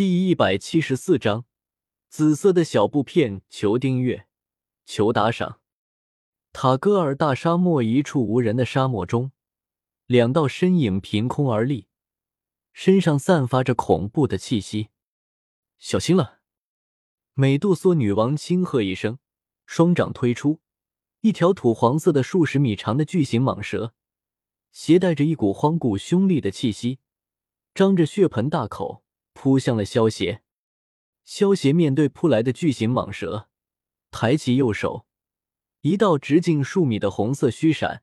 第一百七十四章，紫色的小布片，求订阅，求打赏。塔戈尔大沙漠一处无人的沙漠中，两道身影凭空而立，身上散发着恐怖的气息。小心了！美杜莎女王轻喝一声，双掌推出，一条土黄色的数十米长的巨型蟒蛇，携带着一股荒古凶厉的气息，张着血盆大口。扑向了萧邪，萧邪面对扑来的巨型蟒蛇，抬起右手，一道直径数米的红色虚闪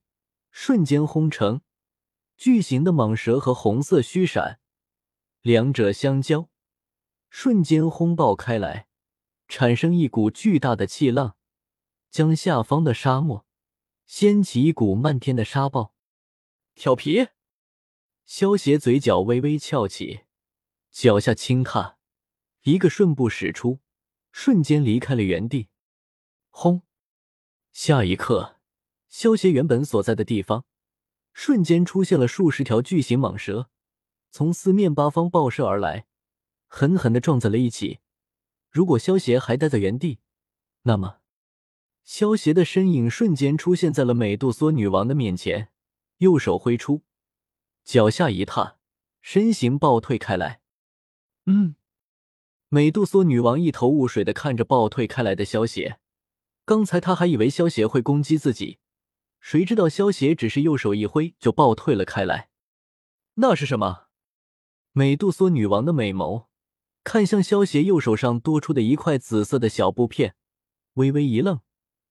瞬间轰成。巨型的蟒蛇和红色虚闪两者相交，瞬间轰爆开来，产生一股巨大的气浪，将下方的沙漠掀起一股漫天的沙暴。调皮，萧邪嘴角微微翘起。脚下轻踏，一个顺步使出，瞬间离开了原地。轰！下一刻，萧协原本所在的地方，瞬间出现了数十条巨型蟒蛇，从四面八方爆射而来，狠狠的撞在了一起。如果萧协还待在原地，那么，萧邪的身影瞬间出现在了美杜莎女王的面前，右手挥出，脚下一踏，身形暴退开来。嗯，美杜莎女王一头雾水的看着暴退开来的萧邪，刚才她还以为萧邪会攻击自己，谁知道萧邪只是右手一挥就暴退了开来。那是什么？美杜莎女王的美眸看向萧邪右手上多出的一块紫色的小布片，微微一愣，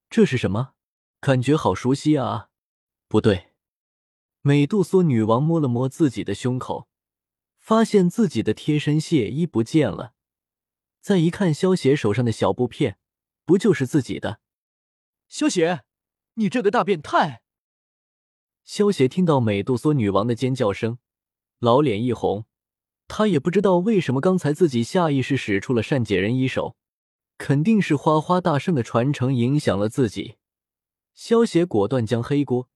这是什么？感觉好熟悉啊！不对，美杜莎女王摸了摸自己的胸口。发现自己的贴身血衣不见了，再一看萧邪手上的小布片，不就是自己的？萧邪，你这个大变态！萧邪听到美杜莎女王的尖叫声，老脸一红。他也不知道为什么刚才自己下意识使出了善解人意手，肯定是花花大圣的传承影响了自己。萧邪果断将黑锅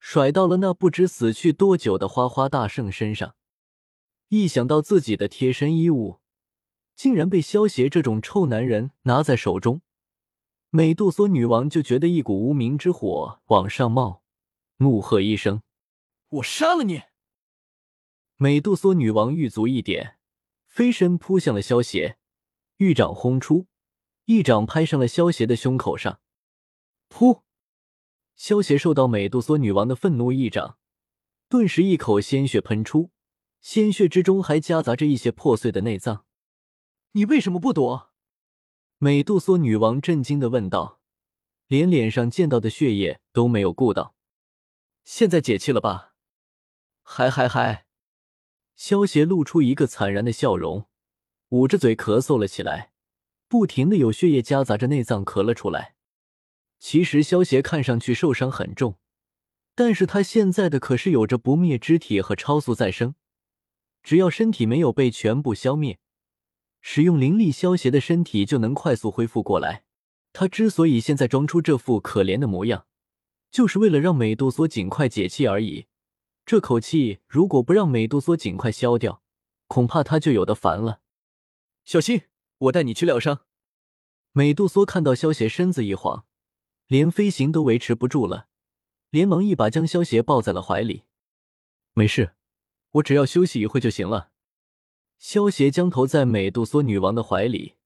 甩到了那不知死去多久的花花大圣身上。一想到自己的贴身衣物竟然被萧邪这种臭男人拿在手中，美杜莎女王就觉得一股无名之火往上冒，怒喝一声：“我杀了你！”美杜莎女王玉足一点，飞身扑向了萧邪，玉掌轰出，一掌拍上了萧邪的胸口上。噗！萧邪受到美杜莎女王的愤怒一掌，顿时一口鲜血喷出。鲜血之中还夹杂着一些破碎的内脏，你为什么不躲？美杜莎女王震惊的问道，连脸上溅到的血液都没有顾到。现在解气了吧？嗨嗨嗨！萧邪露出一个惨然的笑容，捂着嘴咳嗽了起来，不停的有血液夹杂着内脏咳了出来。其实萧邪看上去受伤很重，但是他现在的可是有着不灭之体和超速再生。只要身体没有被全部消灭，使用灵力消邪的身体就能快速恢复过来。他之所以现在装出这副可怜的模样，就是为了让美杜莎尽快解气而已。这口气如果不让美杜莎尽快消掉，恐怕他就有的烦了。小心，我带你去疗伤。美杜莎看到萧邪身子一晃，连飞行都维持不住了，连忙一把将萧邪抱在了怀里。没事。我只要休息一会就行了。萧邪将头在美杜莎女王的怀里，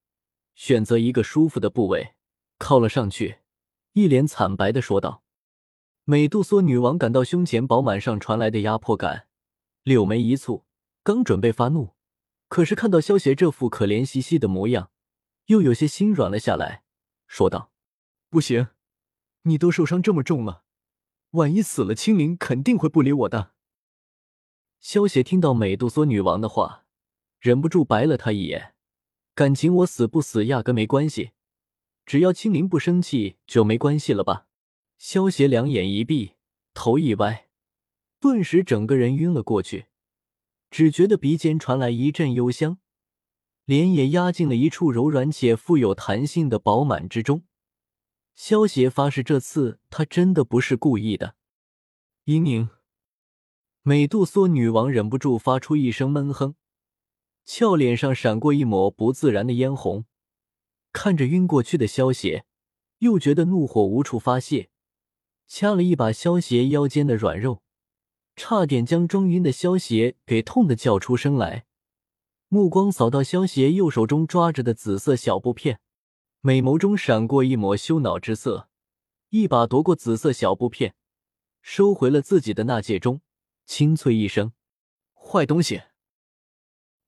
选择一个舒服的部位，靠了上去，一脸惨白的说道：“美杜莎女王感到胸前饱满上传来的压迫感，柳眉一蹙，刚准备发怒，可是看到萧邪这副可怜兮兮的模样，又有些心软了下来，说道：‘不行，你都受伤这么重了，万一死了，青灵肯定会不理我的。’”萧邪听到美杜莎女王的话，忍不住白了她一眼。感情我死不死压根没关系，只要青灵不生气就没关系了吧？萧邪两眼一闭，头一歪，顿时整个人晕了过去，只觉得鼻尖传来一阵幽香，脸也压进了一处柔软且富有弹性的饱满之中。萧邪发誓，这次他真的不是故意的。嘤嘤。美杜莎女王忍不住发出一声闷哼，俏脸上闪过一抹不自然的嫣红，看着晕过去的萧邪，又觉得怒火无处发泄，掐了一把萧邪腰间的软肉，差点将装晕的萧邪给痛得叫出声来。目光扫到萧邪右手中抓着的紫色小布片，美眸中闪过一抹羞恼之色，一把夺过紫色小布片，收回了自己的纳戒中，清脆一声：“坏东西。”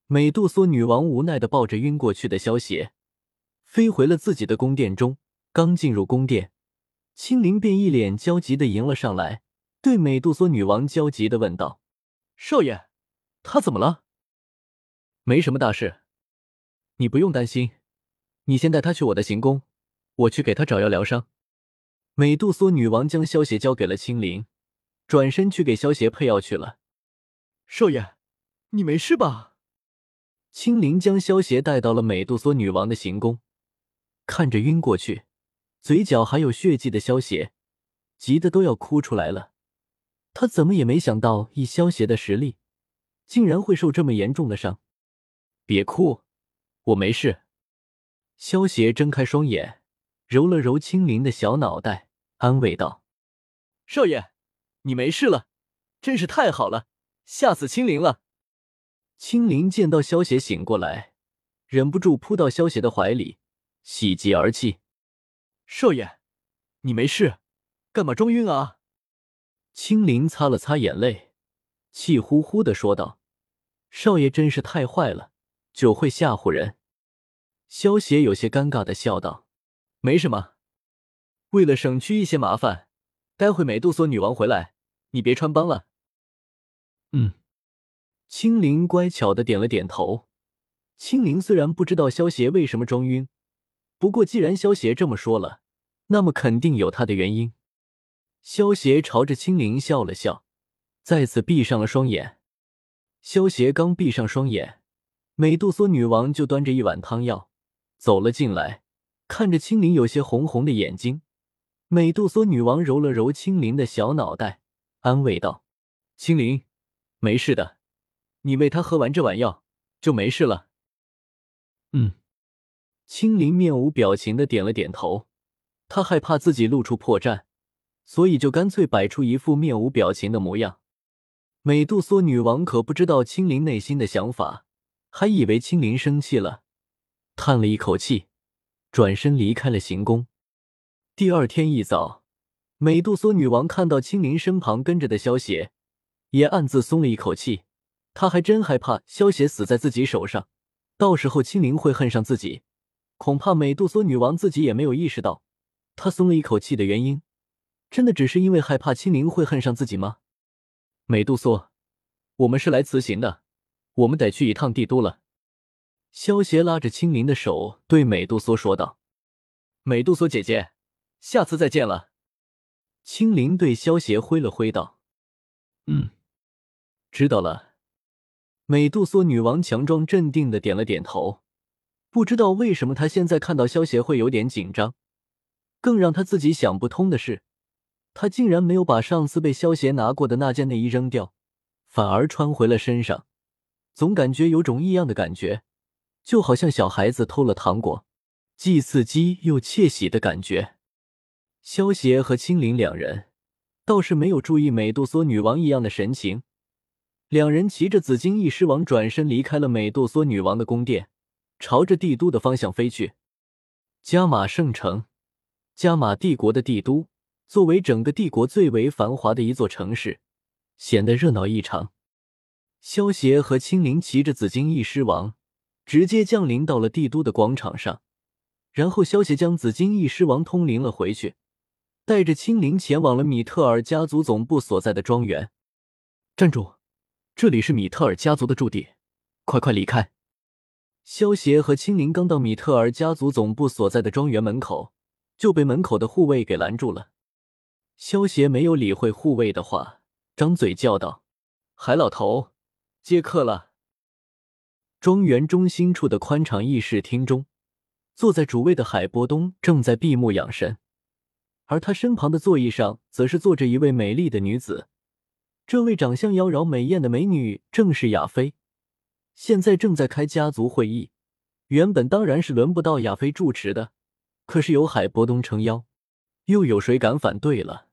美杜莎女王无奈的抱着晕过去的萧邪，飞回了自己的宫殿中。刚进入宫殿，青灵便一脸焦急的迎了上来，对美杜莎女王焦急的问道：“少爷，他怎么了？”“没什么大事，你不用担心。你先带他去我的行宫，我去给他找药疗伤。”美杜莎女王将萧邪交给了青灵，转身去给萧邪配药去了。“少爷，你没事吧？”青灵将萧邪带到了美杜莎女王的行宫，看着晕过去、嘴角还有血迹的萧邪，急得都要哭出来了。他怎么也没想到，以萧邪的实力，竟然会受这么严重的伤。别哭，我没事。萧邪睁开双眼，揉了揉青灵的小脑袋，安慰道：“少爷，你没事了，真是太好了，吓死青灵了。”青灵见到萧邪醒过来，忍不住扑到萧邪的怀里，喜极而泣：“少爷，你没事，干嘛装晕啊？”青灵擦了擦眼泪，气呼呼的说道：“少爷真是太坏了，就会吓唬人。”萧邪有些尴尬的笑道：“没什么，为了省去一些麻烦，待会美杜莎女王回来，你别穿帮了。”嗯。青灵乖巧的点了点头。青灵虽然不知道萧邪为什么装晕，不过既然萧邪这么说了，那么肯定有他的原因。萧邪朝着青灵笑了笑，再次闭上了双眼。萧邪刚闭上双眼，美杜莎女王就端着一碗汤药走了进来，看着青灵有些红红的眼睛，美杜莎女王揉了揉青灵的小脑袋，安慰道：“青灵，没事的。”你喂他喝完这碗药就没事了。嗯，青灵面无表情的点了点头。他害怕自己露出破绽，所以就干脆摆出一副面无表情的模样。美杜莎女王可不知道青灵内心的想法，还以为青灵生气了，叹了一口气，转身离开了行宫。第二天一早，美杜莎女王看到青灵身旁跟着的萧邪，也暗自松了一口气。她还真害怕萧邪死在自己手上，到时候青灵会恨上自己。恐怕美杜莎女王自己也没有意识到，她松了一口气的原因，真的只是因为害怕青灵会恨上自己吗？美杜莎，我们是来辞行的，我们得去一趟帝都了。萧邪拉着青灵的手对美杜莎说道：“美杜莎姐姐，下次再见了。”青灵对萧邪挥了挥道：“嗯，知道了。”美杜莎女王强装镇定的点了点头，不知道为什么她现在看到萧协会有点紧张。更让她自己想不通的是，她竟然没有把上次被萧协拿过的那件内衣扔掉，反而穿回了身上，总感觉有种异样的感觉，就好像小孩子偷了糖果，既刺激又窃喜的感觉。萧协和青灵两人倒是没有注意美杜莎女王异样的神情。两人骑着紫金翼狮王转身离开了美杜莎女王的宫殿，朝着帝都的方向飞去。加玛圣城，加玛帝国的帝都，作为整个帝国最为繁华的一座城市，显得热闹异常。萧协和青灵骑着紫金翼狮王，直接降临到了帝都的广场上。然后，萧协将紫金翼狮王通灵了回去，带着青灵前往了米特尔家族总部所在的庄园。站住！这里是米特尔家族的驻地，快快离开！萧协和青灵刚到米特尔家族总部所在的庄园门口，就被门口的护卫给拦住了。萧协没有理会护卫的话，张嘴叫道：“海老头，接客了。”庄园中心处的宽敞议事厅中，坐在主位的海波东正在闭目养神，而他身旁的座椅上，则是坐着一位美丽的女子。这位长相妖娆美艳的美女正是亚菲。现在正在开家族会议，原本当然是轮不到亚飞主持的，可是有海波东撑腰，又有谁敢反对了？